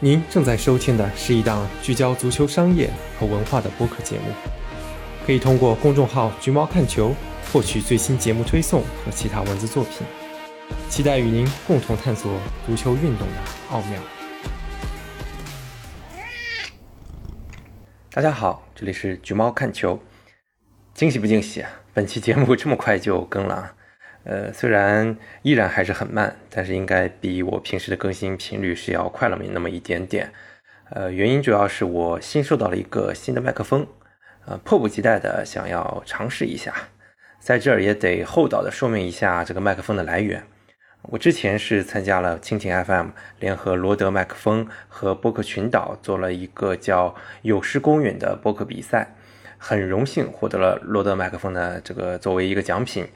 您正在收听的是一档聚焦足球商业和文化的播客节目，可以通过公众号“橘猫看球”获取最新节目推送和其他文字作品。期待与您共同探索足球运动的奥妙。大家好，这里是橘猫看球。惊喜不惊喜？本期节目这么快就更了。呃，虽然依然还是很慢，但是应该比我平时的更新频率是要快了那么一点点。呃，原因主要是我新收到了一个新的麦克风，呃，迫不及待的想要尝试一下。在这儿也得厚道的说明一下这个麦克风的来源。我之前是参加了蜻蜓 FM 联合罗德麦克风和播客群岛做了一个叫“有失公允”的播客比赛，很荣幸获得了罗德麦克风的这个作为一个奖品。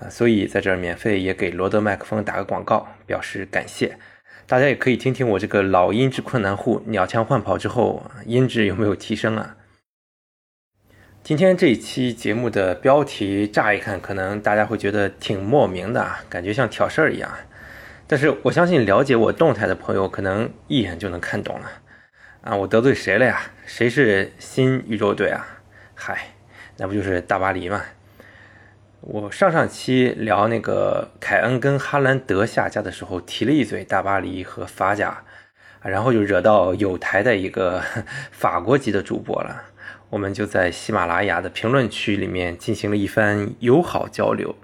啊，所以在这儿免费也给罗德麦克风打个广告，表示感谢。大家也可以听听我这个老音质困难户鸟枪换炮之后音质有没有提升啊？今天这一期节目的标题乍一看可能大家会觉得挺莫名的，感觉像挑事儿一样。但是我相信了解我动态的朋友可能一眼就能看懂了。啊，我得罪谁了呀？谁是新宇宙队啊？嗨，那不就是大巴黎吗？我上上期聊那个凯恩跟哈兰德下家的时候，提了一嘴大巴黎和法甲，然后就惹到有台的一个 法国籍的主播了。我们就在喜马拉雅的评论区里面进行了一番友好交流，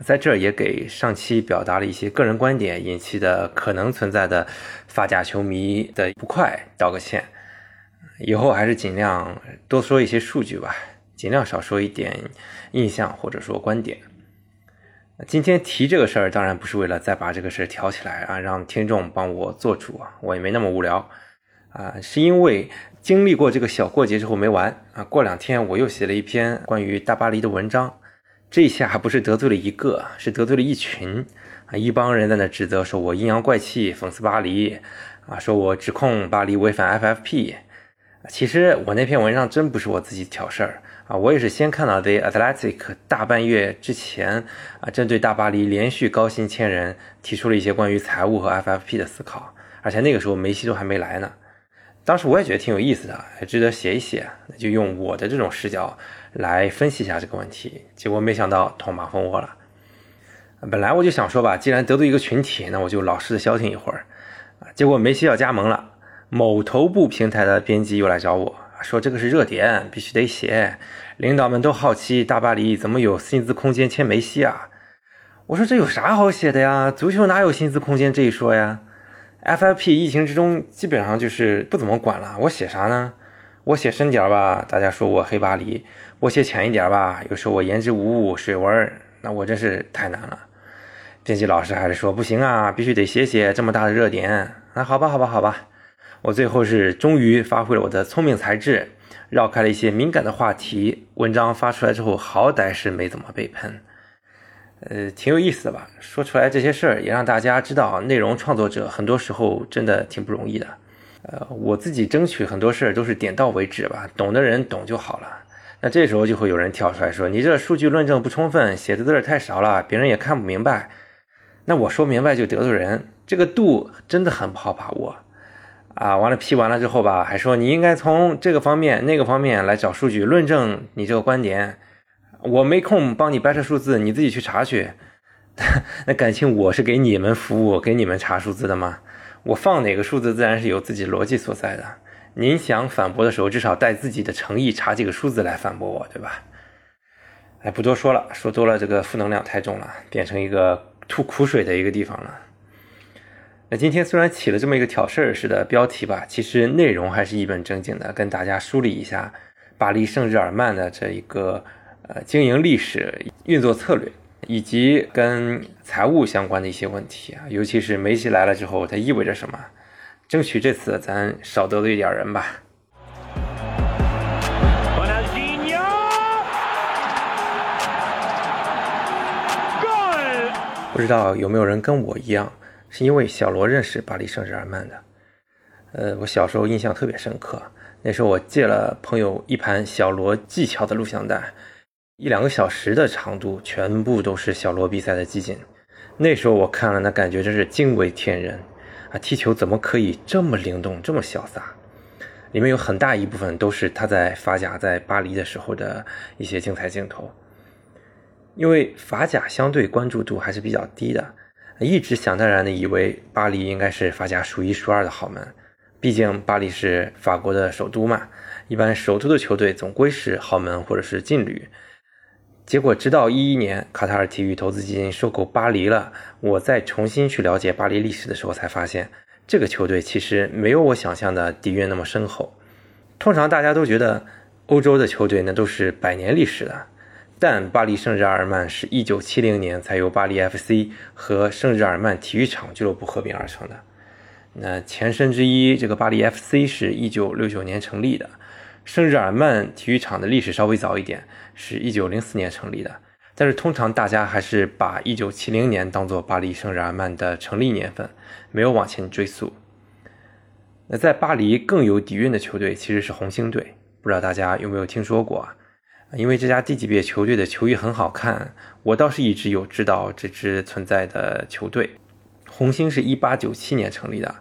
在这儿也给上期表达了一些个人观点引起的可能存在的法甲球迷的不快道个歉。以后还是尽量多说一些数据吧。尽量少说一点印象或者说观点。今天提这个事儿，当然不是为了再把这个事儿挑起来啊，让听众帮我做主啊，我也没那么无聊啊，是因为经历过这个小过节之后没完啊，过两天我又写了一篇关于大巴黎的文章，这下还不是得罪了一个，是得罪了一群啊，一帮人在那指责说我阴阳怪气，讽刺巴黎啊，说我指控巴黎违反 FFP。其实我那篇文章真不是我自己挑事儿啊，我也是先看到 The Athletic 大半月之前啊，针对大巴黎连续高薪签人，提出了一些关于财务和 FFP 的思考，而且那个时候梅西都还没来呢。当时我也觉得挺有意思的，值得写一写，那就用我的这种视角来分析一下这个问题。结果没想到捅马蜂窝了。本来我就想说吧，既然得罪一个群体，那我就老实的消停一会儿啊。结果梅西要加盟了。某头部平台的编辑又来找我说：“这个是热点，必须得写。领导们都好奇大巴黎怎么有薪资空间签梅西啊？”我说：“这有啥好写的呀？足球哪有薪资空间这一说呀？FFP 疫情之中基本上就是不怎么管了。我写啥呢？我写深点吧，大家说我黑巴黎；我写浅一点吧，又说我言之无物、水文那我真是太难了。编辑老师还是说不行啊，必须得写写这么大的热点。那好吧，好吧，好吧。”我最后是终于发挥了我的聪明才智，绕开了一些敏感的话题。文章发出来之后，好歹是没怎么被喷，呃，挺有意思的吧？说出来这些事儿，也让大家知道，内容创作者很多时候真的挺不容易的。呃，我自己争取很多事儿都是点到为止吧，懂的人懂就好了。那这时候就会有人跳出来说：“你这数据论证不充分，写的字儿太少了，别人也看不明白。”那我说明白就得罪人，这个度真的很不好把握。啊，完了批完了之后吧，还说你应该从这个方面、那个方面来找数据论证你这个观点。我没空帮你掰扯数字，你自己去查去。那感情我是给你们服务、给你们查数字的吗？我放哪个数字，自然是有自己逻辑所在的。您想反驳的时候，至少带自己的诚意查几个数字来反驳我，对吧？哎，不多说了，说多了这个负能量太重了，变成一个吐苦水的一个地方了。那今天虽然起了这么一个挑事儿似的标题吧，其实内容还是一本正经的，跟大家梳理一下巴黎圣日耳曼的这一个呃经营历史、运作策略，以及跟财务相关的一些问题啊，尤其是梅西来了之后，它意味着什么？争取这次咱少得罪一点人吧。不知道有没有人跟我一样？是因为小罗认识巴黎圣日耳曼的，呃，我小时候印象特别深刻。那时候我借了朋友一盘小罗技巧的录像带，一两个小时的长度，全部都是小罗比赛的集锦。那时候我看了，那感觉真是惊为天人啊，踢球怎么可以这么灵动、这么潇洒？里面有很大一部分都是他在法甲在巴黎的时候的一些精彩镜头。因为法甲相对关注度还是比较低的，一直想当然的以为巴黎应该是法甲数一数二的好门，毕竟巴黎是法国的首都嘛，一般首都的球队总归是豪门或者是劲旅。结果直到一一年卡塔尔体育投资基金收购巴黎了，我再重新去了解巴黎历史的时候，才发现这个球队其实没有我想象的底蕴那么深厚。通常大家都觉得欧洲的球队那都是百年历史的。但巴黎圣日耳曼是一九七零年才由巴黎 FC 和圣日耳曼体育场俱乐部合并而成的。那前身之一，这个巴黎 FC 是一九六九年成立的。圣日耳曼体育场的历史稍微早一点，是一九零四年成立的。但是通常大家还是把一九七零年当做巴黎圣日耳曼的成立年份，没有往前追溯。那在巴黎更有底蕴的球队其实是红星队，不知道大家有没有听说过啊？因为这家低级别球队的球衣很好看，我倒是一直有知道这支存在的球队。红星是一八九七年成立的，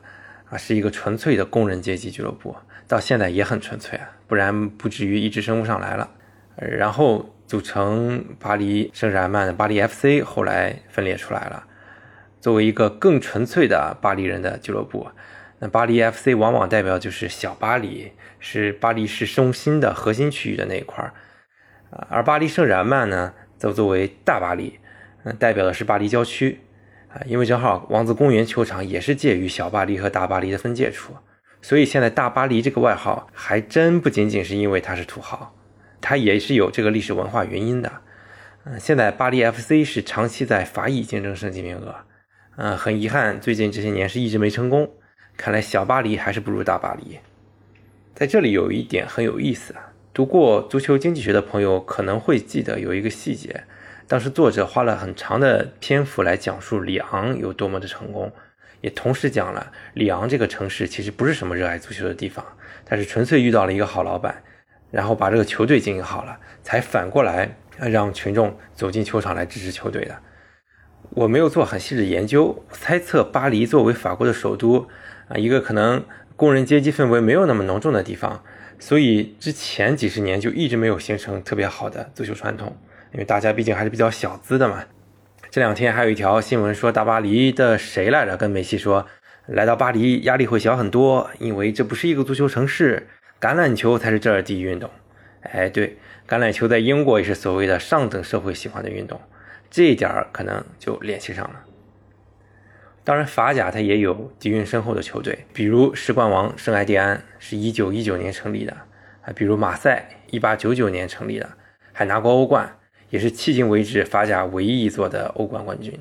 啊，是一个纯粹的工人阶级俱乐部，到现在也很纯粹啊，不然不至于一直升不上来了。然后组成巴黎圣日耳曼的巴黎 FC，后来分裂出来了，作为一个更纯粹的巴黎人的俱乐部。那巴黎 FC 往往代表就是小巴黎，是巴黎市中心的核心区域的那一块儿。而巴黎圣日耳曼呢，则作为大巴黎，嗯，代表的是巴黎郊区，啊，因为正好王子公园球场也是介于小巴黎和大巴黎的分界处，所以现在大巴黎这个外号还真不仅仅是因为它是土豪，它也是有这个历史文化原因的。嗯，现在巴黎 FC 是长期在法乙竞争升级名额，嗯，很遗憾，最近这些年是一直没成功，看来小巴黎还是不如大巴黎。在这里有一点很有意思啊。读过足球经济学的朋友可能会记得有一个细节，当时作者花了很长的篇幅来讲述里昂有多么的成功，也同时讲了里昂这个城市其实不是什么热爱足球的地方，它是纯粹遇到了一个好老板，然后把这个球队经营好了，才反过来让群众走进球场来支持球队的。我没有做很细致研究，猜测巴黎作为法国的首都啊，一个可能工人阶级氛围没有那么浓重的地方。所以之前几十年就一直没有形成特别好的足球传统，因为大家毕竟还是比较小资的嘛。这两天还有一条新闻说，大巴黎的谁来着跟梅西说，来到巴黎压力会小很多，因为这不是一个足球城市，橄榄球才是这儿第一运动。哎，对，橄榄球在英国也是所谓的上等社会喜欢的运动，这一点儿可能就联系上了。当然，法甲它也有底蕴深厚的球队，比如世冠王圣埃蒂安是一九一九年成立的，啊，比如马赛一八九九年成立的，还拿过欧冠，也是迄今为止法甲唯一一座的欧冠冠军。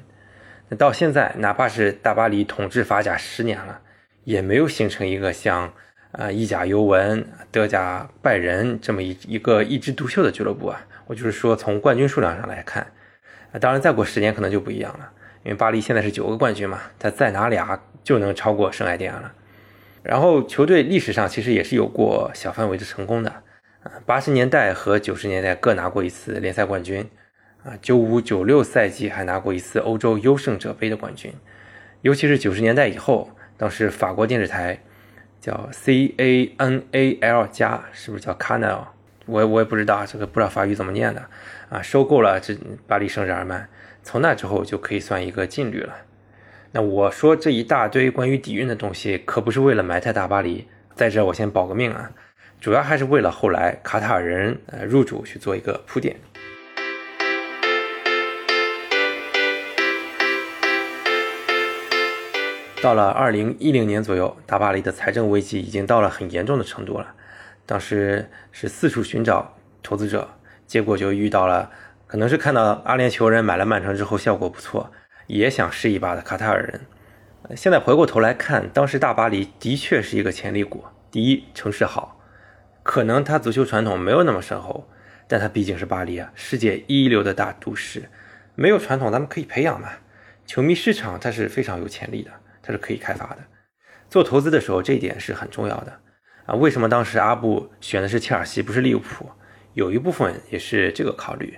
那到现在，哪怕是大巴黎统治法甲十年了，也没有形成一个像啊意甲尤文、德甲拜仁这么一一个一枝独秀的俱乐部啊。我就是说，从冠军数量上来看，啊，当然再过十年可能就不一样了。因为巴黎现在是九个冠军嘛，他再拿俩就能超过圣埃蒂安了。然后球队历史上其实也是有过小范围的成功的，啊，八十年代和九十年代各拿过一次联赛冠军，啊，九五九六赛季还拿过一次欧洲优胜者杯的冠军。尤其是九十年代以后，当时法国电视台叫 C A N A L 加，是不是叫 Canal？我我也不知道这个不知道法语怎么念的，啊，收购了这巴黎圣日耳曼。从那之后就可以算一个劲旅了。那我说这一大堆关于底蕴的东西，可不是为了埋汰大巴黎，在这我先保个命啊，主要还是为了后来卡塔尔人呃入主去做一个铺垫。到了二零一零年左右，大巴黎的财政危机已经到了很严重的程度了，当时是四处寻找投资者，结果就遇到了。可能是看到阿联酋人买了曼城之后效果不错，也想试一把的卡塔尔人。现在回过头来看，当时大巴黎的确是一个潜力股。第一，城市好，可能它足球传统没有那么深厚，但它毕竟是巴黎啊，世界一流的大都市，没有传统咱们可以培养嘛。球迷市场它是非常有潜力的，它是可以开发的。做投资的时候，这一点是很重要的啊。为什么当时阿布选的是切尔西，不是利物浦？有一部分也是这个考虑。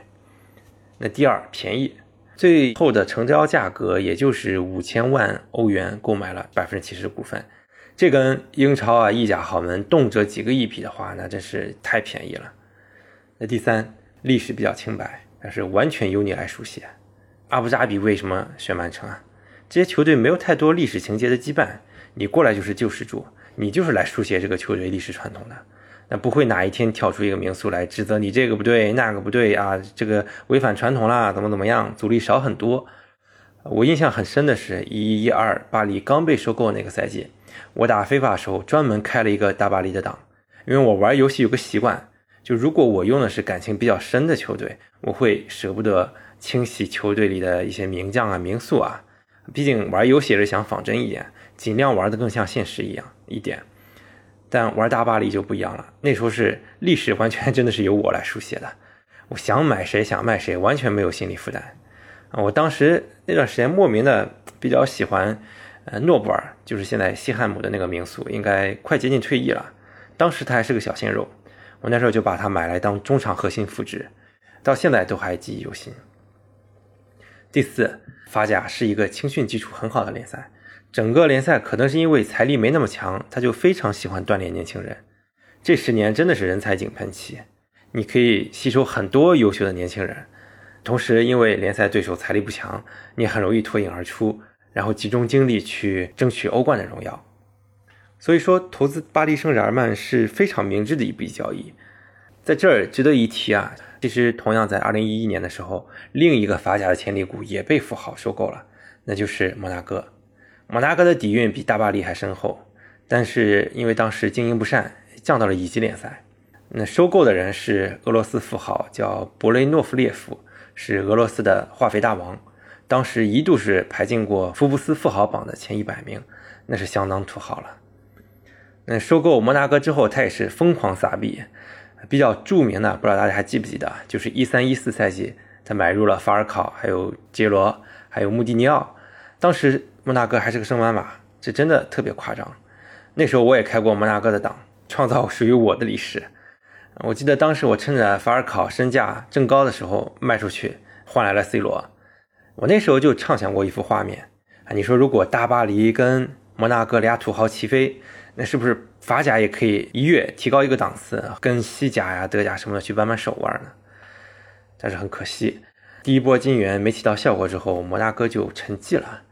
那第二便宜，最后的成交价格也就是五千万欧元，购买了百分之七十股份。这跟英超啊、意甲豪门动辄几个亿比的话，那真是太便宜了。那第三，历史比较清白，但是完全由你来书写。阿布扎比为什么选曼城啊？这些球队没有太多历史情节的羁绊，你过来就是救世主，你就是来书写这个球队历史传统的。不会哪一天跳出一个名宿来指责你这个不对那个不对啊，这个违反传统啦，怎么怎么样，阻力少很多。我印象很深的是，一一一二巴黎刚被收购那个赛季。我打非法的时候，专门开了一个大巴黎的档，因为我玩游戏有个习惯，就如果我用的是感情比较深的球队，我会舍不得清洗球队里的一些名将啊、名宿啊。毕竟玩游戏是想仿真一点，尽量玩的更像现实一样一点。但玩大巴黎就不一样了，那时候是历史完全真的是由我来书写的，我想买谁想卖谁，完全没有心理负担！我当时那段时间莫名的比较喜欢。呃，诺布尔就是现在西汉姆的那个名宿，应该快接近退役了。当时他还是个小鲜肉，我那时候就把他买来当中场核心复制，到现在都还记忆犹新。第四，法甲是一个青训基础很好的联赛，整个联赛可能是因为财力没那么强，他就非常喜欢锻炼年轻人。这十年真的是人才井喷期，你可以吸收很多优秀的年轻人，同时因为联赛对手财力不强，你很容易脱颖而出。然后集中精力去争取欧冠的荣耀，所以说投资巴黎圣日耳曼是非常明智的一笔交易。在这儿值得一提啊，其实同样在二零一一年的时候，另一个法甲的潜力股也被富豪收购了，那就是摩纳哥。摩纳哥的底蕴比大巴黎还深厚，但是因为当时经营不善，降到了乙级联赛。那收购的人是俄罗斯富豪，叫博雷诺夫列夫，是俄罗斯的化肥大王。当时一度是排进过福布斯富豪榜的前一百名，那是相当土豪了。那收购摩纳哥之后，他也是疯狂撒币，比较著名的，不知道大家还记不记得，就是一三一四赛季，他买入了法尔考，还有杰罗，还有穆蒂尼奥。当时摩纳哥还是个升班马，这真的特别夸张。那时候我也开过摩纳哥的档，创造属于我的历史。我记得当时我趁着法尔考身价正高的时候卖出去，换来了 C 罗。我那时候就畅想过一幅画面啊！你说如果大巴黎跟摩纳哥俩土豪齐飞，那是不是法甲也可以一跃提高一个档次，跟西甲呀、德甲什么的去扳扳手腕呢？但是很可惜，第一波金元没起到效果之后，摩纳哥就沉寂了。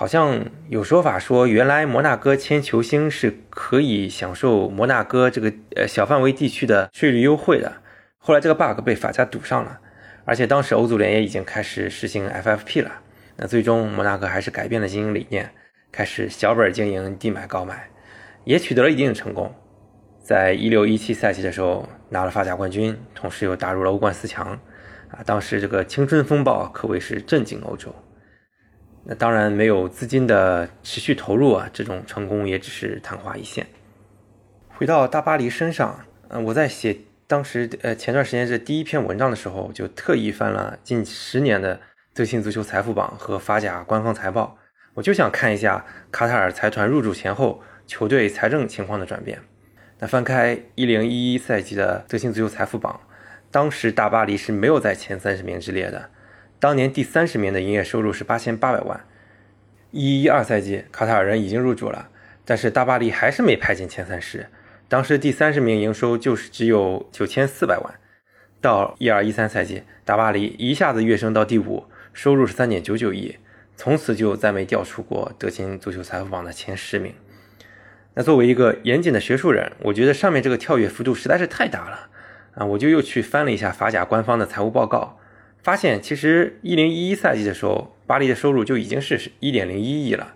好像有说法说，原来摩纳哥签球星是可以享受摩纳哥这个呃小范围地区的税率优惠的，后来这个 bug 被法甲堵上了。而且当时欧足联也已经开始实行 FFP 了，那最终摩纳哥还是改变了经营理念，开始小本经营，低买高买，也取得了一定的成功。在一六一七赛季的时候拿了法甲冠军，同时又打入了欧冠四强，啊，当时这个青春风暴可谓是震惊欧洲。那当然没有资金的持续投入啊，这种成功也只是昙花一现。回到大巴黎身上，嗯，我在写。当时，呃，前段时间这第一篇文章的时候，就特意翻了近十年的最新足球财富榜和法甲官方财报，我就想看一下卡塔尔财团入主前后球队财政情况的转变。那翻开一零一一赛季的最新足球财富榜，当时大巴黎是没有在前三十名之列的，当年第三十名的营业收入是八千八百万。一一二赛季，卡塔尔人已经入主了，但是大巴黎还是没排进前三十。当时第三十名营收就是只有九千四百万，到一二一三赛季，大巴黎一下子跃升到第五，收入是三点九九亿，从此就再没掉出过德勤足球财富榜的前十名。那作为一个严谨的学术人，我觉得上面这个跳跃幅度实在是太大了啊！我就又去翻了一下法甲官方的财务报告，发现其实一零一一赛季的时候，巴黎的收入就已经是一点零一亿了，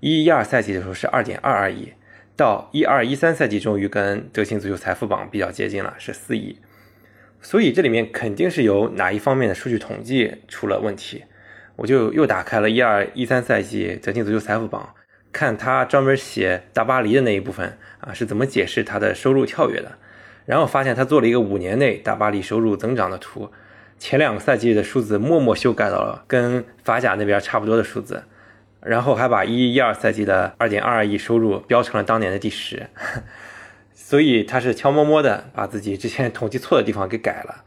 一一二赛季的时候是二点二二亿。到一二一三赛季，终于跟德勤足球财富榜比较接近了，是四亿。所以这里面肯定是有哪一方面的数据统计出了问题。我就又打开了一二一三赛季德勤足球财富榜，看他专门写大巴黎的那一部分啊是怎么解释他的收入跳跃的。然后发现他做了一个五年内大巴黎收入增长的图，前两个赛季的数字默默修改到了跟法甲那边差不多的数字。然后还把一一二赛季的二点二二亿收入标成了当年的第十，所以他是悄摸摸的把自己之前统计错的地方给改了。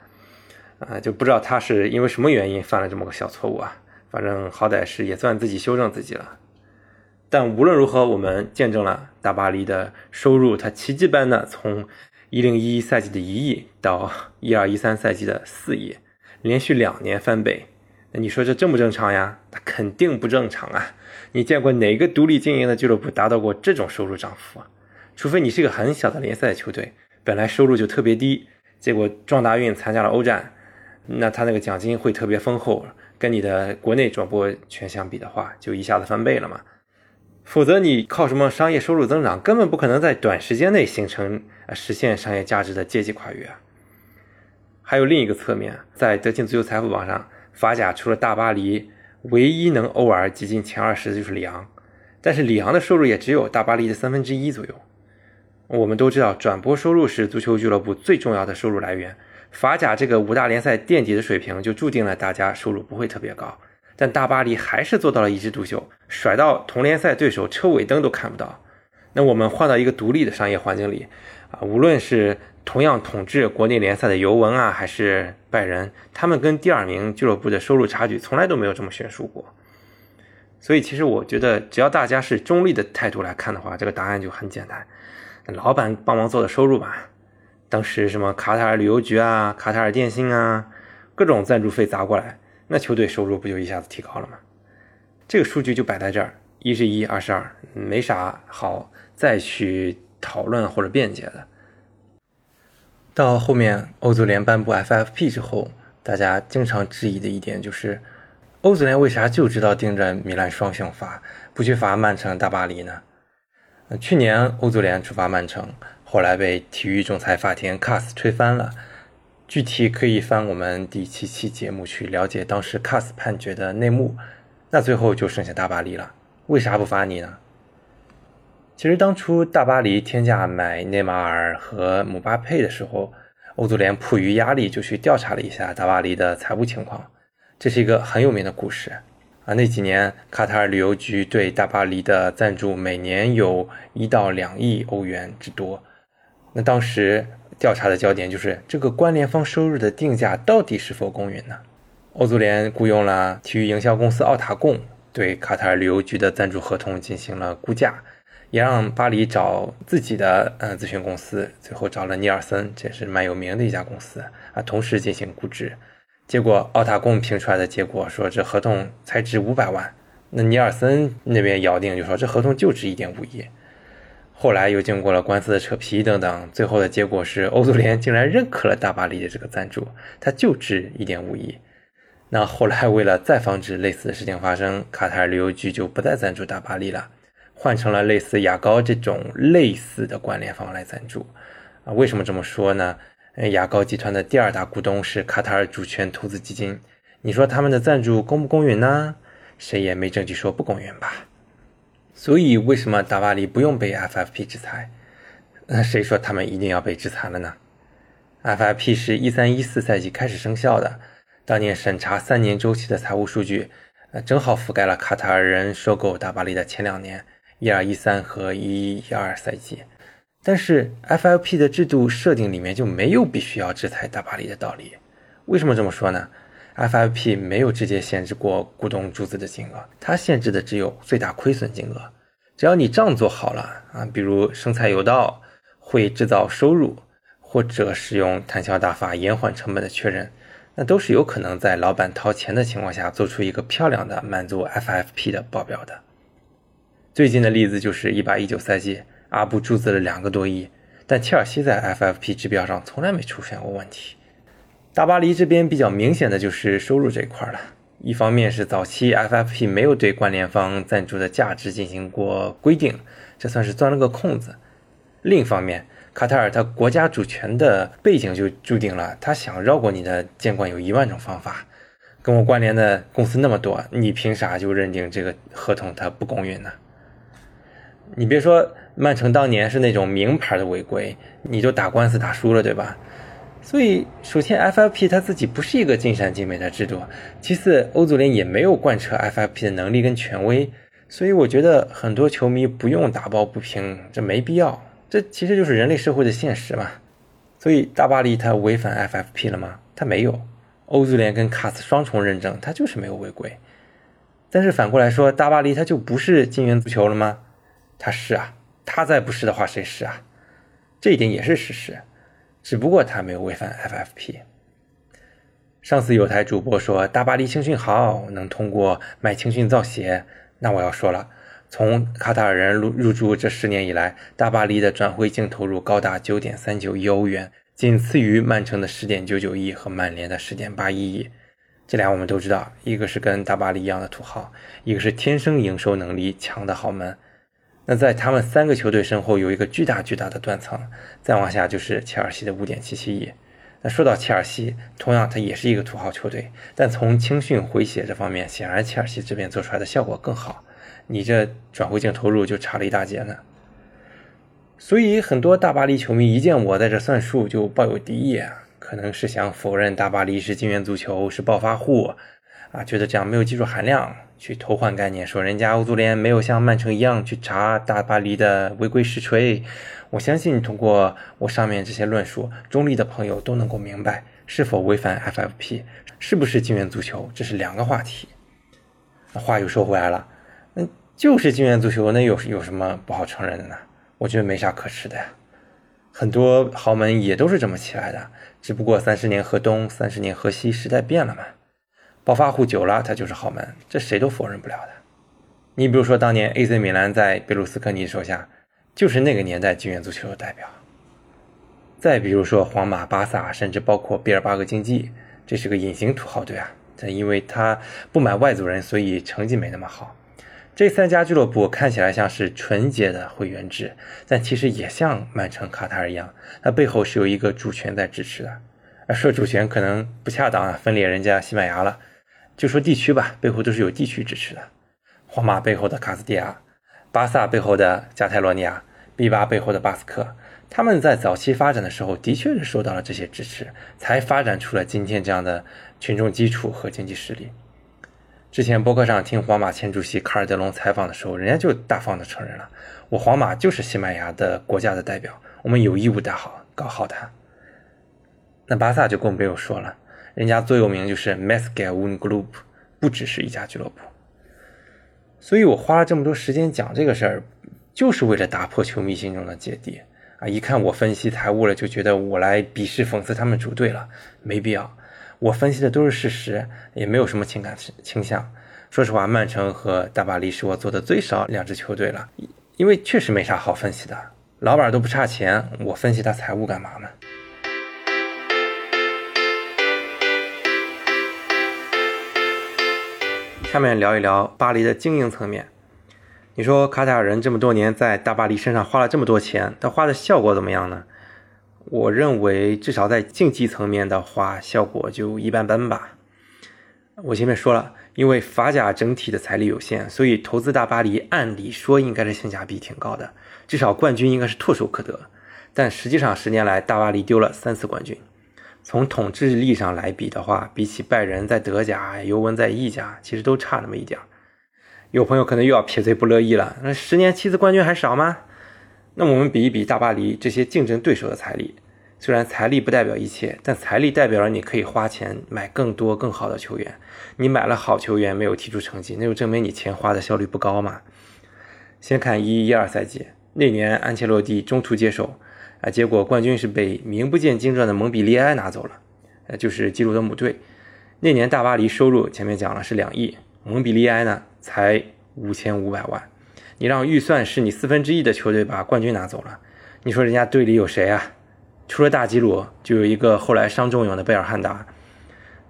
啊，就不知道他是因为什么原因犯了这么个小错误啊。反正好歹是也算自己修正自己了。但无论如何，我们见证了大巴黎的收入，它奇迹般的从一零一一赛季的一亿到一二一三赛季的四亿，连续两年翻倍。那你说这正不正常呀？它肯定不正常啊！你见过哪个独立经营的俱乐部达到过这种收入涨幅啊？除非你是一个很小的联赛球队，本来收入就特别低，结果撞大运参加了欧战，那他那个奖金会特别丰厚，跟你的国内转播权相比的话，就一下子翻倍了嘛。否则你靠什么商业收入增长，根本不可能在短时间内形成啊实现商业价值的阶级跨越啊。还有另一个侧面，在德勤足球财富榜上，法甲除了大巴黎，唯一能偶尔挤进前二十的就是里昂，但是里昂的收入也只有大巴黎的三分之一左右。我们都知道，转播收入是足球俱乐部最重要的收入来源，法甲这个五大联赛垫底的水平，就注定了大家收入不会特别高。但大巴黎还是做到了一枝独秀，甩到同联赛对手车尾灯都看不到。那我们换到一个独立的商业环境里，啊，无论是同样统治国内联赛的尤文啊，还是拜仁，他们跟第二名俱乐部的收入差距从来都没有这么悬殊过。所以，其实我觉得，只要大家是中立的态度来看的话，这个答案就很简单。老板帮忙做的收入吧，当时什么卡塔尔旅游局啊、卡塔尔电信啊，各种赞助费砸过来。那球队收入不就一下子提高了吗？这个数据就摆在这儿，一是一，二是二，没啥好再去讨论或者辩解的。到后面欧足联颁布 FFP 之后，大家经常质疑的一点就是，欧足联为啥就知道盯着米兰双向罚，不去罚曼城、大巴黎呢？去年欧足联处罚曼城，后来被体育仲裁法庭 CAS 吹翻了。具体可以翻我们第七期节目去了解当时 CAS 判决的内幕。那最后就剩下大巴黎了，为啥不罚你呢？其实当初大巴黎天价买内马尔和姆巴佩的时候，欧足联迫于压力就去调查了一下大巴黎的财务情况，这是一个很有名的故事啊。那几年卡塔尔旅游局对大巴黎的赞助每年有一到两亿欧元之多，那当时。调查的焦点就是这个关联方收入的定价到底是否公允呢？欧足联雇佣了体育营销公司奥塔贡，对卡塔尔旅游局的赞助合同进行了估价，也让巴黎找自己的呃咨询公司，最后找了尼尔森，这是蛮有名的一家公司啊，同时进行估值。结果奥塔贡评出来的结果说这合同才值五百万，那尼尔森那边咬定就说这合同就值一点五亿。后来又经过了官司的扯皮等等，最后的结果是欧足联竟然认可了大巴黎的这个赞助，它就值一点五亿。那后来为了再防止类似的事情发生，卡塔尔旅游局就不再赞助大巴黎了，换成了类似雅高这种类似的关联方来赞助。啊，为什么这么说呢？雅高集团的第二大股东是卡塔尔主权投资基金，你说他们的赞助公不公允呢？谁也没证据说不公允吧？所以，为什么大巴黎不用被 FFP 制裁？那谁说他们一定要被制裁了呢？FFP 是一三一四赛季开始生效的，当年审查三年周期的财务数据，呃，正好覆盖了卡塔尔人收购大巴黎的前两年，一二一三和一一二赛季。但是 FFP 的制度设定里面就没有必须要制裁大巴黎的道理。为什么这么说呢？FFP 没有直接限制过股东注资的金额，它限制的只有最大亏损金额。只要你账做好了啊，比如生财有道，会制造收入，或者使用谈笑大法延缓成本的确认，那都是有可能在老板掏钱的情况下做出一个漂亮的满足 FFP 的报表的。最近的例子就是一八一九赛季，阿布注资了两个多亿，但切尔西在 FFP 指标上从来没出现过问题。大巴黎这边比较明显的就是收入这一块了，一方面是早期 FFP 没有对关联方赞助的价值进行过规定，这算是钻了个空子；另一方面，卡塔尔它国家主权的背景就注定了，他想绕过你的监管有一万种方法。跟我关联的公司那么多，你凭啥就认定这个合同它不公允呢？你别说曼城当年是那种名牌的违规，你就打官司打输了，对吧？所以，首先，FFP 它自己不是一个尽善尽美的制度；其次，欧足联也没有贯彻 FFP 的能力跟权威。所以，我觉得很多球迷不用打抱不平，这没必要。这其实就是人类社会的现实嘛。所以，大巴黎他违反 FFP 了吗？他没有。欧足联跟卡斯双重认证，他就是没有违规。但是反过来说，大巴黎他就不是金元足球了吗？他是啊，他再不是的话，谁是啊？这一点也是事实，只不过他没有违反 FFP。上次有台主播说大巴黎青训好，能通过卖青训造血，那我要说了，从卡塔尔人入入驻这十年以来，大巴黎的转会净投入高达九点三九亿欧元，仅次于曼城的十点九九亿和曼联的十点八一亿。这俩我们都知道，一个是跟大巴黎一样的土豪，一个是天生营收能力强的豪门。那在他们三个球队身后有一个巨大巨大的断层，再往下就是切尔西的五点七七亿。那说到切尔西，同样它也是一个土豪球队，但从青训回血这方面，显然切尔西这边做出来的效果更好。你这转会金投入就差了一大截呢。所以很多大巴黎球迷一见我在这算数就抱有敌意啊，可能是想否认大巴黎是金元足球是暴发户啊，觉得这样没有技术含量。去偷换概念，说人家欧足联没有像曼城一样去查大巴黎的违规实锤。我相信通过我上面这些论述，中立的朋友都能够明白是否违反 FFP，是不是金元足球，这是两个话题。那话又说回来了，那就是金元足球，那有有什么不好承认的呢？我觉得没啥可耻的呀。很多豪门也都是这么起来的，只不过三十年河东，三十年河西，时代变了嘛。暴发户久了，他就是豪门，这谁都否认不了的。你比如说，当年 AC 米兰在贝卢斯科尼手下，就是那个年代金元足球的代表。再比如说，皇马、巴萨，甚至包括毕尔巴鄂竞技，这是个隐形土豪队啊。但因为他不买外族人，所以成绩没那么好。这三家俱乐部看起来像是纯洁的会员制，但其实也像曼城、卡塔尔一样，它背后是有一个主权在支持的。说主权可能不恰当啊，分裂人家西班牙了。就说地区吧，背后都是有地区支持的。皇马背后的卡斯蒂亚，巴萨背后的加泰罗尼亚，毕巴背后的巴斯克，他们在早期发展的时候，的确是受到了这些支持，才发展出了今天这样的群众基础和经济实力。之前博客上听皇马前主席卡尔德隆采访的时候，人家就大方的承认了，我皇马就是西班牙的国家的代表，我们有义务打好搞好它。那巴萨就更不用说了。人家座右铭就是 m e s g a l Un Group”，不只是一家俱乐部。所以我花了这么多时间讲这个事儿，就是为了打破球迷心中的芥蒂啊！一看我分析财务了，就觉得我来鄙视讽刺他们主队了，没必要。我分析的都是事实，也没有什么情感倾向。说实话，曼城和大巴黎是我做的最少两支球队了，因为确实没啥好分析的。老板都不差钱，我分析他财务干嘛呢？下面聊一聊巴黎的经营层面。你说卡塔尔人这么多年在大巴黎身上花了这么多钱，他花的效果怎么样呢？我认为至少在竞技层面的话，效果就一般般吧。我前面说了，因为法甲整体的财力有限，所以投资大巴黎按理说应该是性价比挺高的，至少冠军应该是唾手可得。但实际上十年来，大巴黎丢了三次冠军。从统治力上来比的话，比起拜仁在德甲、尤文在意甲，其实都差那么一点有朋友可能又要撇嘴不乐意了，那十年七次冠军还少吗？那我们比一比大巴黎这些竞争对手的财力，虽然财力不代表一切，但财力代表了你可以花钱买更多更好的球员。你买了好球员没有踢出成绩，那就证明你钱花的效率不高嘛。先看一一二赛季，那年安切洛蒂中途接手。啊，结果冠军是被名不见经传的蒙彼利埃拿走了，呃，就是基鲁的母队。那年大巴黎收入前面讲了是两亿，蒙彼利埃呢才五千五百万。你让预算是你四分之一的球队把冠军拿走了，你说人家队里有谁啊？除了大吉鲁，就有一个后来伤重用的贝尔汉达。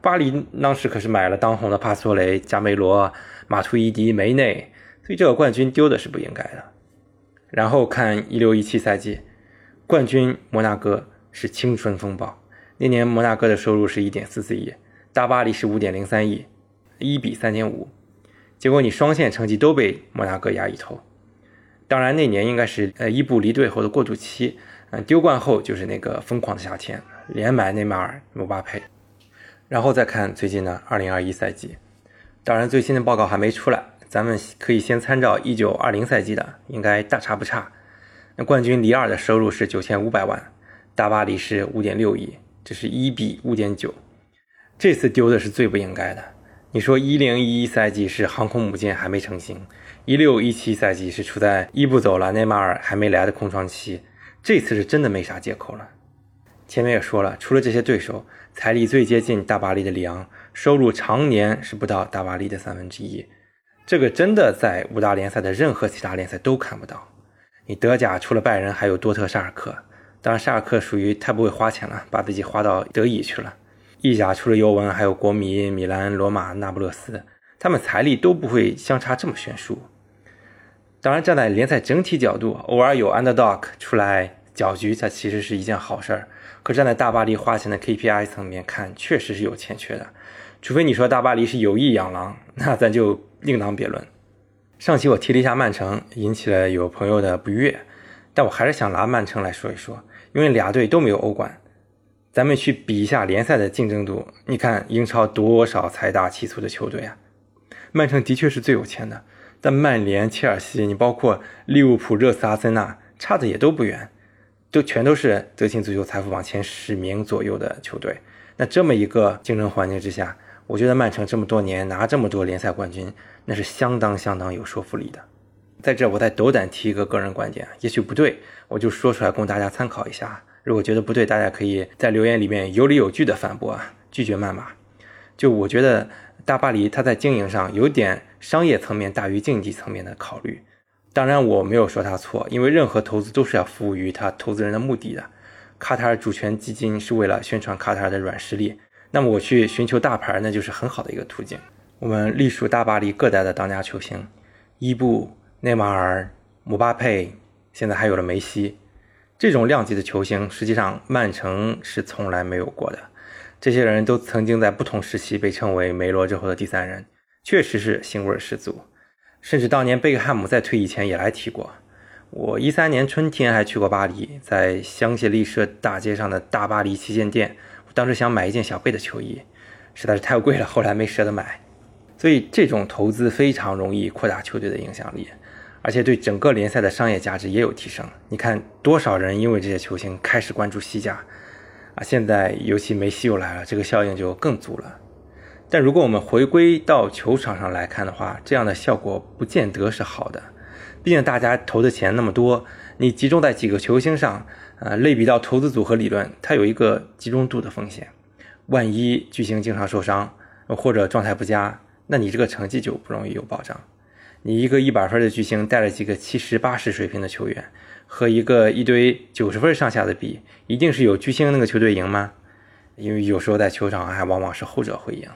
巴黎当时可是买了当红的帕索雷、加梅罗、马图伊迪、梅内，所以这个冠军丢的是不应该的。然后看一六一七赛季。冠军摩纳哥是青春风暴，那年摩纳哥的收入是一点四四亿，大巴黎是五点零三亿，一比三点五，结果你双线成绩都被摩纳哥压一头。当然那年应该是呃伊布离队后的过渡期，嗯，丢冠后就是那个疯狂的夏天，连买内马尔、姆巴佩。然后再看最近的二零二一赛季，当然最新的报告还没出来，咱们可以先参照一九二零赛季的，应该大差不差。那冠军里尔的收入是九千五百万，大巴黎是五点六亿，这是一比五点九。这次丢的是最不应该的。你说一零一一赛季是航空母舰还没成型，一六一七赛季是处在伊布走了，内马尔还没来的空窗期，这次是真的没啥借口了。前面也说了，除了这些对手，财力最接近大巴黎的里昂，收入常年是不到大巴黎的三分之一，这个真的在五大联赛的任何其他联赛都看不到。你德甲除了拜仁，还有多特、沙尔克，当然沙尔克属于太不会花钱了，把自己花到德乙去了。意甲除了尤文，还有国米、米兰、罗马、那不勒斯，他们财力都不会相差这么悬殊。当然，站在联赛整体角度，偶尔有 underdog 出来搅局，它其实是一件好事儿。可站在大巴黎花钱的 KPI 层面看，确实是有欠缺的。除非你说大巴黎是有意养狼，那咱就另当别论。上期我提了一下曼城，引起了有朋友的不悦，但我还是想拿曼城来说一说，因为俩队都没有欧冠。咱们去比一下联赛的竞争度，你看英超多少财大气粗的球队啊？曼城的确是最有钱的，但曼联、切尔西，你包括利物浦、热刺、阿森纳，差的也都不远，都全都是德勤足球财富榜前十名左右的球队。那这么一个竞争环境之下，我觉得曼城这么多年拿这么多联赛冠军，那是相当相当有说服力的。在这，我再斗胆提一个个人观点，也许不对，我就说出来供大家参考一下。如果觉得不对，大家可以在留言里面有理有据的反驳啊，拒绝谩骂。就我觉得大巴黎它在经营上有点商业层面大于竞技层面的考虑。当然我没有说他错，因为任何投资都是要服务于他投资人的目的的。卡塔尔主权基金是为了宣传卡塔尔的软实力，那么我去寻求大牌，那就是很好的一个途径。我们隶属大巴黎各代的当家球星，伊布、内马尔、姆巴佩，现在还有了梅西。这种量级的球星，实际上曼城是从来没有过的。这些人都曾经在不同时期被称为梅罗之后的第三人，确实是腥味十足。甚至当年贝克汉姆在退役前也来踢过。我一三年春天还去过巴黎，在香榭丽舍大街上的大巴黎旗舰店，我当时想买一件小贝的球衣，实在是太贵了，后来没舍得买。所以这种投资非常容易扩大球队的影响力。而且对整个联赛的商业价值也有提升。你看多少人因为这些球星开始关注西甲啊！现在尤其梅西又来了，这个效应就更足了。但如果我们回归到球场上来看的话，这样的效果不见得是好的。毕竟大家投的钱那么多，你集中在几个球星上，呃，类比到投资组合理论，它有一个集中度的风险。万一巨星经常受伤或者状态不佳，那你这个成绩就不容易有保障。你一个一百分的巨星带了几个七十八十水平的球员，和一个一堆九十分上下的比，一定是有巨星那个球队赢吗？因为有时候在球场还往往是后者会赢。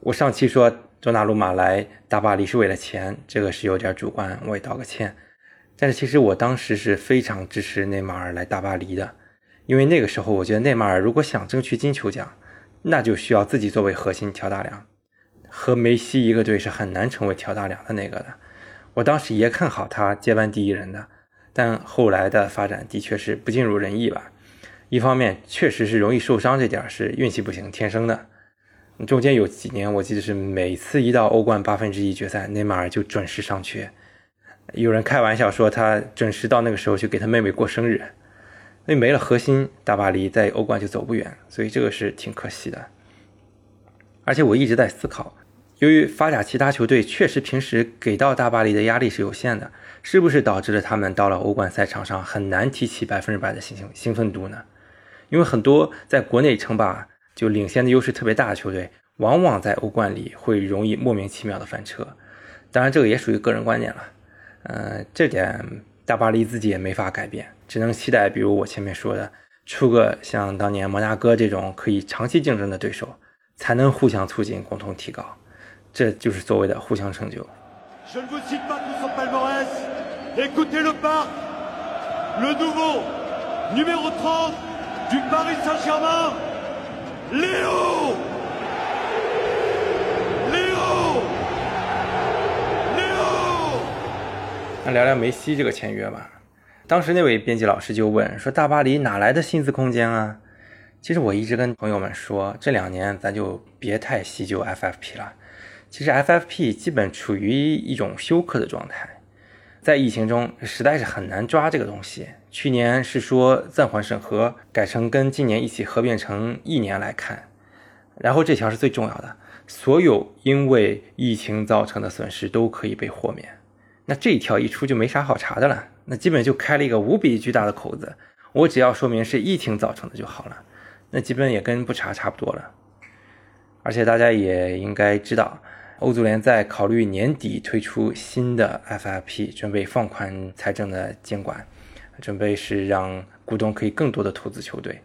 我上期说多纳鲁马来大巴黎是为了钱，这个是有点主观，我也道个歉。但是其实我当时是非常支持内马尔来大巴黎的，因为那个时候我觉得内马尔如果想争取金球奖，那就需要自己作为核心挑大梁。和梅西一个队是很难成为挑大梁的那个的。我当时也看好他接班第一人的，但后来的发展的确是不尽如人意吧。一方面确实是容易受伤，这点是运气不行，天生的。中间有几年我记得是每次一到欧冠八分之一决赛，内马尔就准时上缺。有人开玩笑说他准时到那个时候去给他妹妹过生日。那没了核心，大巴黎在欧冠就走不远，所以这个是挺可惜的。而且我一直在思考。由于法甲其他球队确实平时给到大巴黎的压力是有限的，是不是导致了他们到了欧冠赛场上很难提起百分之百的兴兴兴奋度呢？因为很多在国内称霸就领先的优势特别大的球队，往往在欧冠里会容易莫名其妙的翻车。当然，这个也属于个人观点了。嗯，这点大巴黎自己也没法改变，只能期待，比如我前面说的，出个像当年摩纳哥这种可以长期竞争的对手，才能互相促进，共同提高。这就是所谓的互相成就。那聊聊梅西这个签约吧。当时那位编辑老师就问说：“大巴黎哪来的薪资空间啊？”其实我一直跟朋友们说，这两年咱就别太细究 FFP 了，其实 FFP 基本处于一种休克的状态，在疫情中实在是很难抓这个东西。去年是说暂缓审核，改成跟今年一起合并成一年来看。然后这条是最重要的，所有因为疫情造成的损失都可以被豁免。那这一条一出就没啥好查的了，那基本就开了一个无比巨大的口子。我只要说明是疫情造成的就好了，那基本也跟不查差不多了。而且大家也应该知道，欧足联在考虑年底推出新的 FFP，准备放宽财政的监管，准备是让股东可以更多的投资球队。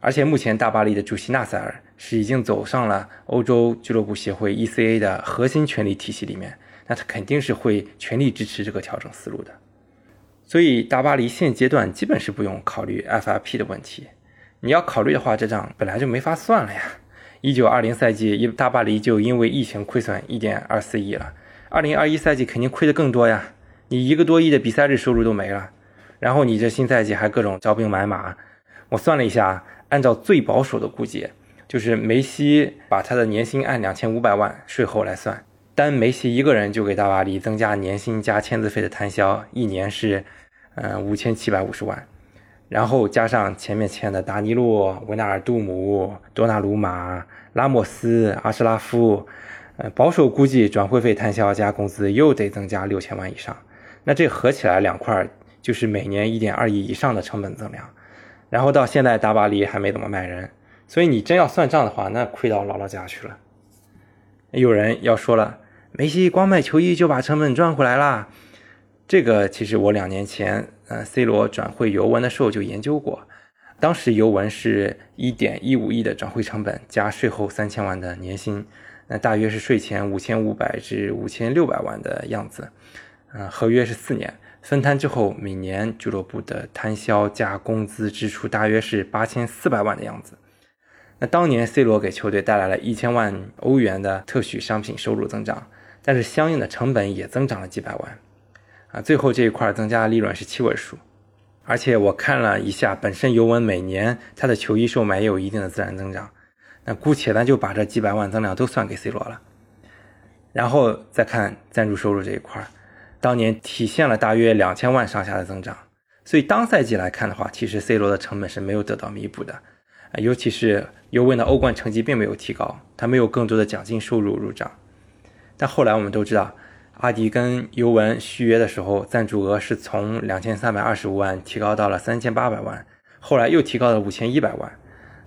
而且目前大巴黎的主席纳塞尔是已经走上了欧洲俱乐部协会 ECA 的核心权力体系里面，那他肯定是会全力支持这个调整思路的。所以大巴黎现阶段基本是不用考虑 FFP 的问题。你要考虑的话，这账本来就没法算了呀。一九二零赛季，一大巴黎就因为疫情亏损一点二四亿了。二零二一赛季肯定亏的更多呀，你一个多亿的比赛日收入都没了。然后你这新赛季还各种招兵买马。我算了一下，按照最保守的估计，就是梅西把他的年薪按两千五百万税后来算，单梅西一个人就给大巴黎增加年薪加签字费的摊销，一年是，嗯五千七百五十万。然后加上前面签的达尼洛、维纳尔杜姆、多纳鲁马、拉莫斯、阿什拉夫，呃，保守估计转会费摊销加工资又得增加六千万以上。那这合起来两块就是每年一点二亿以上的成本增量。然后到现在大巴黎还没怎么卖人，所以你真要算账的话，那亏到姥姥家去了。有人要说了，梅西光卖球衣就把成本赚回来了。这个其实我两年前，呃，C 罗转会尤文的时候就研究过，当时尤文是一点一五亿的转会成本加税后三千万的年薪，那大约是税前五千五百至五千六百万的样子，嗯，合约是四年，分摊之后每年俱乐部的摊销加工资支出大约是八千四百万的样子，那当年 C 罗给球队带来了一千万欧元的特许商品收入增长，但是相应的成本也增长了几百万。啊，最后这一块增加利润是七位数，而且我看了一下，本身尤文每年他的球衣售卖也有一定的自然增长，那姑且咱就把这几百万增量都算给 C 罗了，然后再看赞助收入这一块，当年体现了大约两千万上下的增长，所以当赛季来看的话，其实 C 罗的成本是没有得到弥补的，尤其是尤文的欧冠成绩并没有提高，他没有更多的奖金收入入账，但后来我们都知道。阿迪跟尤文续约的时候，赞助额是从两千三百二十五万提高到了三千八百万，后来又提高了五千一百万。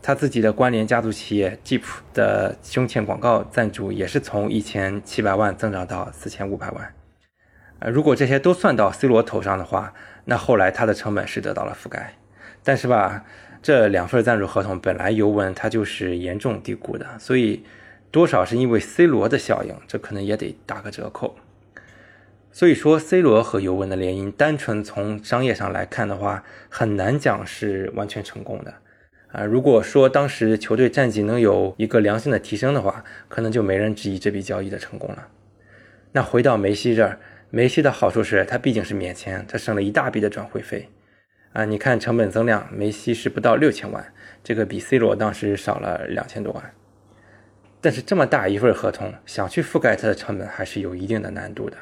他自己的关联家族企业 Jeep 的胸前广告赞助也是从一千七百万增长到四千五百万。呃，如果这些都算到 C 罗头上的话，那后来他的成本是得到了覆盖。但是吧，这两份赞助合同本来尤文他就是严重低估的，所以多少是因为 C 罗的效应，这可能也得打个折扣。所以说，C 罗和尤文的联姻，单纯从商业上来看的话，很难讲是完全成功的。啊，如果说当时球队战绩能有一个良性的提升的话，可能就没人质疑这笔交易的成功了。那回到梅西这儿，梅西的好处是他毕竟是免签，他省了一大笔的转会费。啊，你看成本增量，梅西是不到六千万，这个比 C 罗当时少了两千多万。但是这么大一份合同，想去覆盖它的成本，还是有一定的难度的。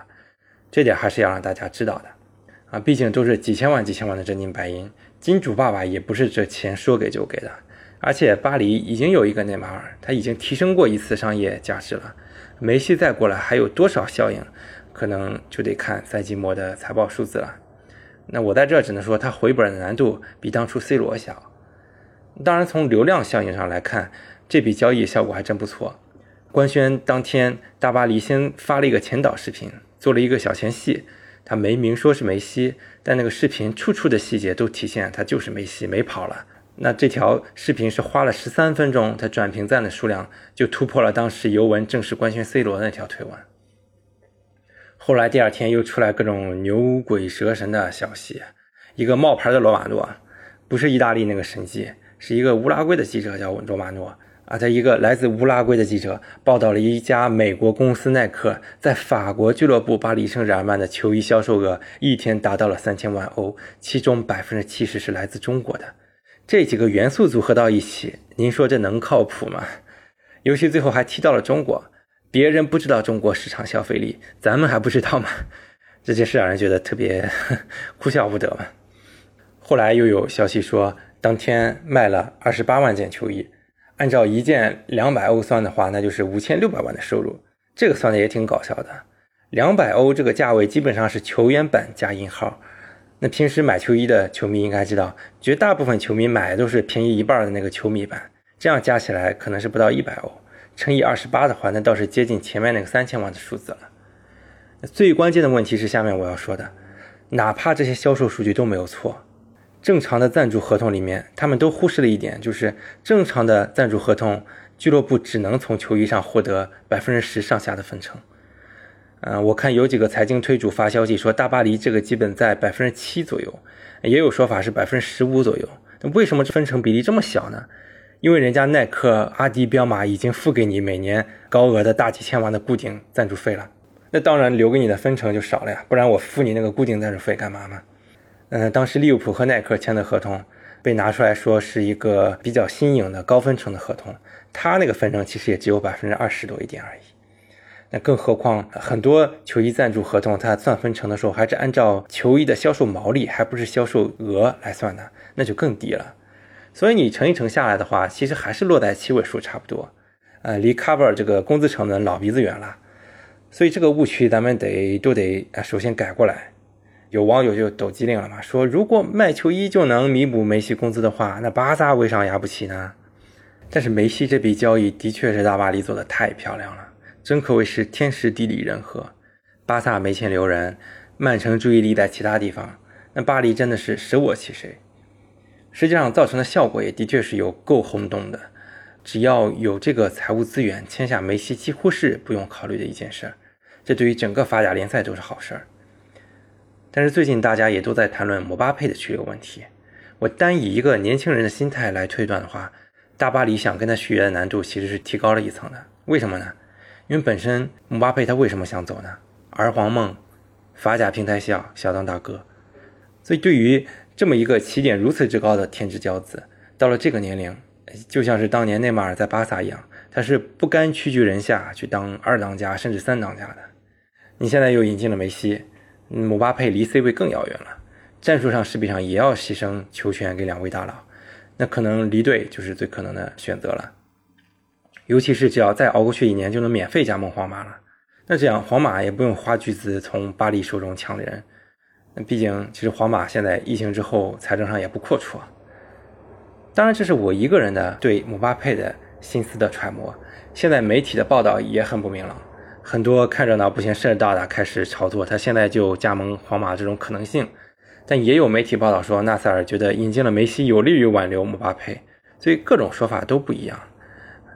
这点还是要让大家知道的，啊，毕竟都是几千万、几千万的真金白银，金主爸爸也不是这钱说给就给的。而且巴黎已经有一个内马尔，他已经提升过一次商业价值了。梅西再过来还有多少效应，可能就得看赛季末的财报数字了。那我在这只能说，他回本的难度比当初 C 罗小。当然，从流量效应上来看，这笔交易效果还真不错。官宣当天，大巴黎先发了一个前导视频。做了一个小前戏，他没明说是梅西，但那个视频处处的细节都体现他就是梅西，没跑了。那这条视频是花了十三分钟，他转评赞的数量就突破了当时尤文正式官宣 C 罗那条推文。后来第二天又出来各种牛鬼蛇神的消息，一个冒牌的罗马诺，不是意大利那个神迹，是一个乌拉圭的记者叫罗马诺。啊，在一个来自乌拉圭的记者报道了一家美国公司耐克在法国俱乐部巴黎圣日耳曼的球衣销售额一天达到了三千万欧，其中百分之七十是来自中国的。这几个元素组合到一起，您说这能靠谱吗？尤其最后还提到了中国，别人不知道中国市场消费力，咱们还不知道吗？这件事让人觉得特别哭笑不得嘛。后来又有消息说，当天卖了二十八万件球衣。按照一件两百欧算的话，那就是五千六百万的收入。这个算的也挺搞笑的。两百欧这个价位基本上是球员版加引号。那平时买球衣的球迷应该知道，绝大部分球迷买的都是便宜一半的那个球迷版，这样加起来可能是不到一百欧，乘以二十八的话，那倒是接近前面那个三千万的数字了。最关键的问题是下面我要说的，哪怕这些销售数据都没有错，正常的赞助合同里面，他们都忽视了一点，就是正常的赞助合同，俱乐部只能从球衣上获得百分之十上下的分成。嗯，我看有几个财经推主发消息说，大巴黎这个基本在百分之七左右，也有说法是百分之十五左右。那为什么分成比例这么小呢？因为人家耐克、阿迪、彪马已经付给你每年高额的大几千万的固定赞助费了。那当然，留给你的分成就少了呀，不然我付你那个固定赞助费干嘛呢？嗯，当时利物浦和耐克签的合同被拿出来说是一个比较新颖的高分成的合同，他那个分成其实也只有百分之二十多一点而已。那更何况很多球衣赞助合同，它算分成的时候还是按照球衣的销售毛利，还不是销售额来算的，那就更低了。所以你乘一乘下来的话，其实还是落在七位数差不多，呃，离 cover 这个工资成本老鼻子远了。所以这个误区咱们得都得啊，首先改过来。有网友就抖机灵了嘛，说如果卖球衣就能弥补梅西工资的话，那巴萨为啥押不起呢？但是梅西这笔交易的确是大巴黎做的太漂亮了，真可谓是天时地利人和。巴萨没钱留人，曼城注意力在其他地方，那巴黎真的是舍我其谁。实际上造成的效果也的确是有够轰动的。只要有这个财务资源，签下梅西几乎是不用考虑的一件事儿。这对于整个法甲联赛都是好事儿，但是最近大家也都在谈论姆巴佩的去留问题。我单以一个年轻人的心态来推断的话，大巴黎想跟他续约的难度其实是提高了一层的。为什么呢？因为本身姆巴佩他为什么想走呢？儿皇梦，法甲平台小，小当大哥。所以对于这么一个起点如此之高的天之骄子，到了这个年龄，就像是当年内马尔在巴萨一样，他是不甘屈居人下去当二当家甚至三当家的。你现在又引进了梅西，姆巴佩离 C 位更遥远了，战术上势必上也要牺牲球权给两位大佬，那可能离队就是最可能的选择了。尤其是只要再熬过去一年，就能免费加盟皇马了，那这样皇马也不用花巨资从巴黎手中抢人。那毕竟，其实皇马现在疫情之后财政上也不阔绰。当然，这是我一个人的对姆巴佩的心思的揣摩，现在媒体的报道也很不明朗。很多看热闹不嫌事儿大的开始炒作他现在就加盟皇马这种可能性，但也有媒体报道说纳塞尔觉得引进了梅西有利于挽留姆巴佩，所以各种说法都不一样，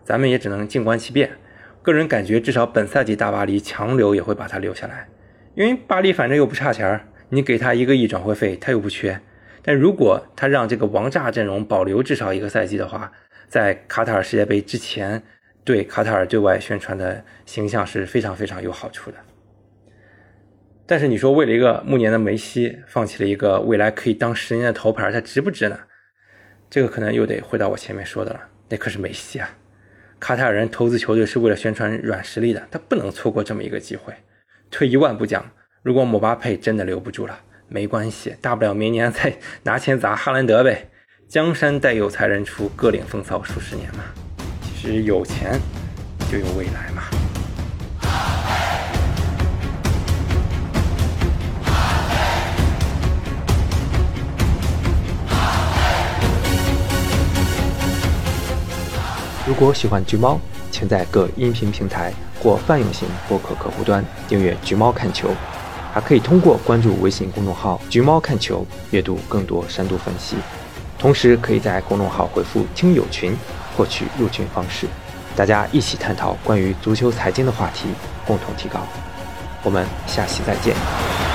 咱们也只能静观其变。个人感觉，至少本赛季大巴黎强留也会把他留下来，因为巴黎反正又不差钱儿，你给他一个亿转会费他又不缺。但如果他让这个王炸阵容保留至少一个赛季的话，在卡塔尔世界杯之前。对卡塔尔对外宣传的形象是非常非常有好处的，但是你说为了一个暮年的梅西，放弃了一个未来可以当十年的头牌，他值不值呢？这个可能又得回到我前面说的了，那可是梅西啊！卡塔尔人投资球队是为了宣传软实力的，他不能错过这么一个机会。退一万步讲，如果姆巴佩真的留不住了，没关系，大不了明年再 拿钱砸哈兰德呗。江山代有才人出，各领风骚数十年嘛。只有钱就有未来嘛。如果喜欢橘猫，请在各音频平台或泛用型播客客户端订阅“橘猫看球”，还可以通过关注微信公众号“橘猫看球”阅读更多深度分析。同时，可以在公众号回复“听友群”。获取入群方式，大家一起探讨关于足球财经的话题，共同提高。我们下期再见。